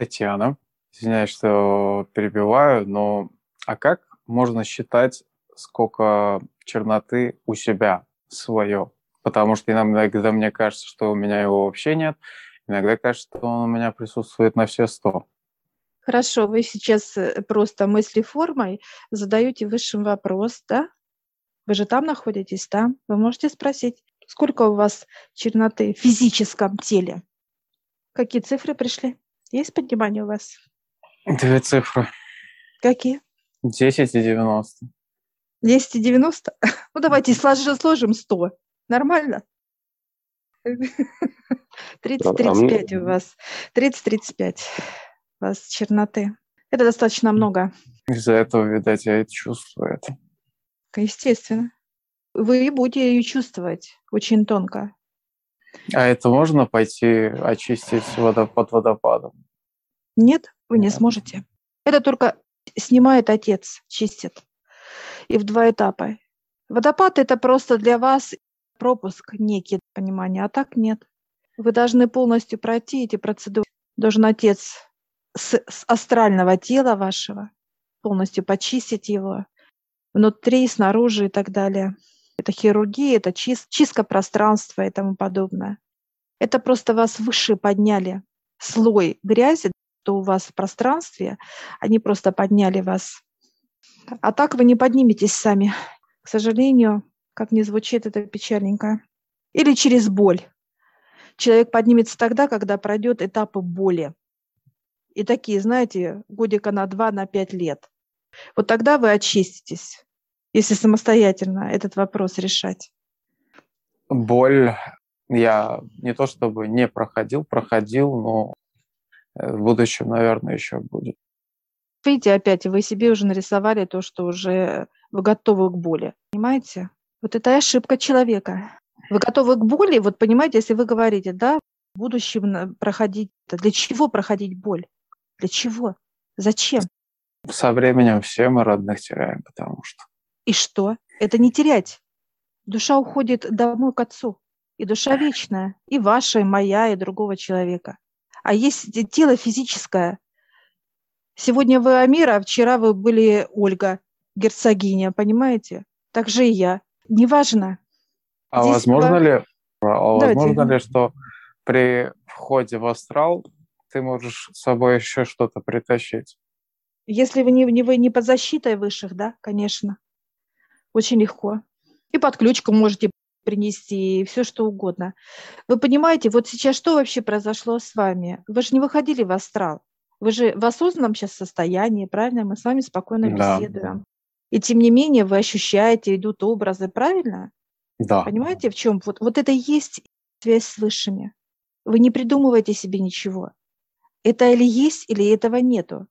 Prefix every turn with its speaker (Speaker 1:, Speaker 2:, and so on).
Speaker 1: Татьяна, извиняюсь, что перебиваю, но а как можно считать, сколько черноты у себя свое? Потому что иногда мне кажется, что у меня его вообще нет, иногда кажется, что он у меня присутствует на все сто.
Speaker 2: Хорошо, вы сейчас э, просто мыслеформой задаете высшим вопрос, да? Вы же там находитесь, да? Вы можете спросить, сколько у вас черноты в физическом теле? Какие цифры пришли? Есть понимание у вас?
Speaker 1: Две цифры.
Speaker 2: Какие?
Speaker 1: 10 и 90.
Speaker 2: 10 и 90? Ну, давайте сложим, сложим 100. Нормально? 30-35 у вас. 30-35 у вас черноты. Это достаточно много.
Speaker 1: Из-за этого, видать, я это чувствую это.
Speaker 2: Естественно. Вы будете ее чувствовать очень тонко.
Speaker 1: А это можно пойти очистить водопад под водопадом?
Speaker 2: Нет, вы не сможете. Это только снимает отец, чистит. И в два этапа. Водопад – это просто для вас пропуск некий, понимание, а так нет. Вы должны полностью пройти эти процедуры. Должен отец с, с астрального тела вашего полностью почистить его внутри, снаружи и так далее. Это хирургия, это чист, чистка пространства и тому подобное. Это просто вас выше подняли. Слой грязи, что у вас в пространстве, они просто подняли вас. А так вы не подниметесь сами. К сожалению, как не звучит это печальненько. Или через боль. Человек поднимется тогда, когда пройдет этапы боли. И такие, знаете, годика на два, на пять лет. Вот тогда вы очиститесь, если самостоятельно этот вопрос решать.
Speaker 1: Боль я не то чтобы не проходил, проходил, но в будущем, наверное, еще будет.
Speaker 2: Видите, опять вы себе уже нарисовали то, что уже вы готовы к боли. Понимаете? Вот это ошибка человека. Вы готовы к боли, вот понимаете, если вы говорите, да, в будущем проходить, для чего проходить боль? Для чего? Зачем?
Speaker 1: Со временем все мы родных теряем, потому что.
Speaker 2: И что? Это не терять. Душа уходит домой к отцу. И душа вечная. И ваша, и моя, и другого человека а есть тело физическое. Сегодня вы Амира, а вчера вы были Ольга, герцогиня, понимаете? Так же и я. Неважно.
Speaker 1: А Здесь возможно ли, а возможно ли, что при входе в астрал ты можешь с собой еще что-то притащить?
Speaker 2: Если вы не, не, вы не под защитой высших, да, конечно. Очень легко. И под ключку можете принести, все что угодно. Вы понимаете, вот сейчас что вообще произошло с вами? Вы же не выходили в астрал. Вы же в осознанном сейчас состоянии, правильно? Мы с вами спокойно да. беседуем. И тем не менее вы ощущаете, идут образы, правильно?
Speaker 1: Да.
Speaker 2: Понимаете, в чем? Вот, вот это и есть связь с высшими. Вы не придумываете себе ничего. Это или есть, или этого нету.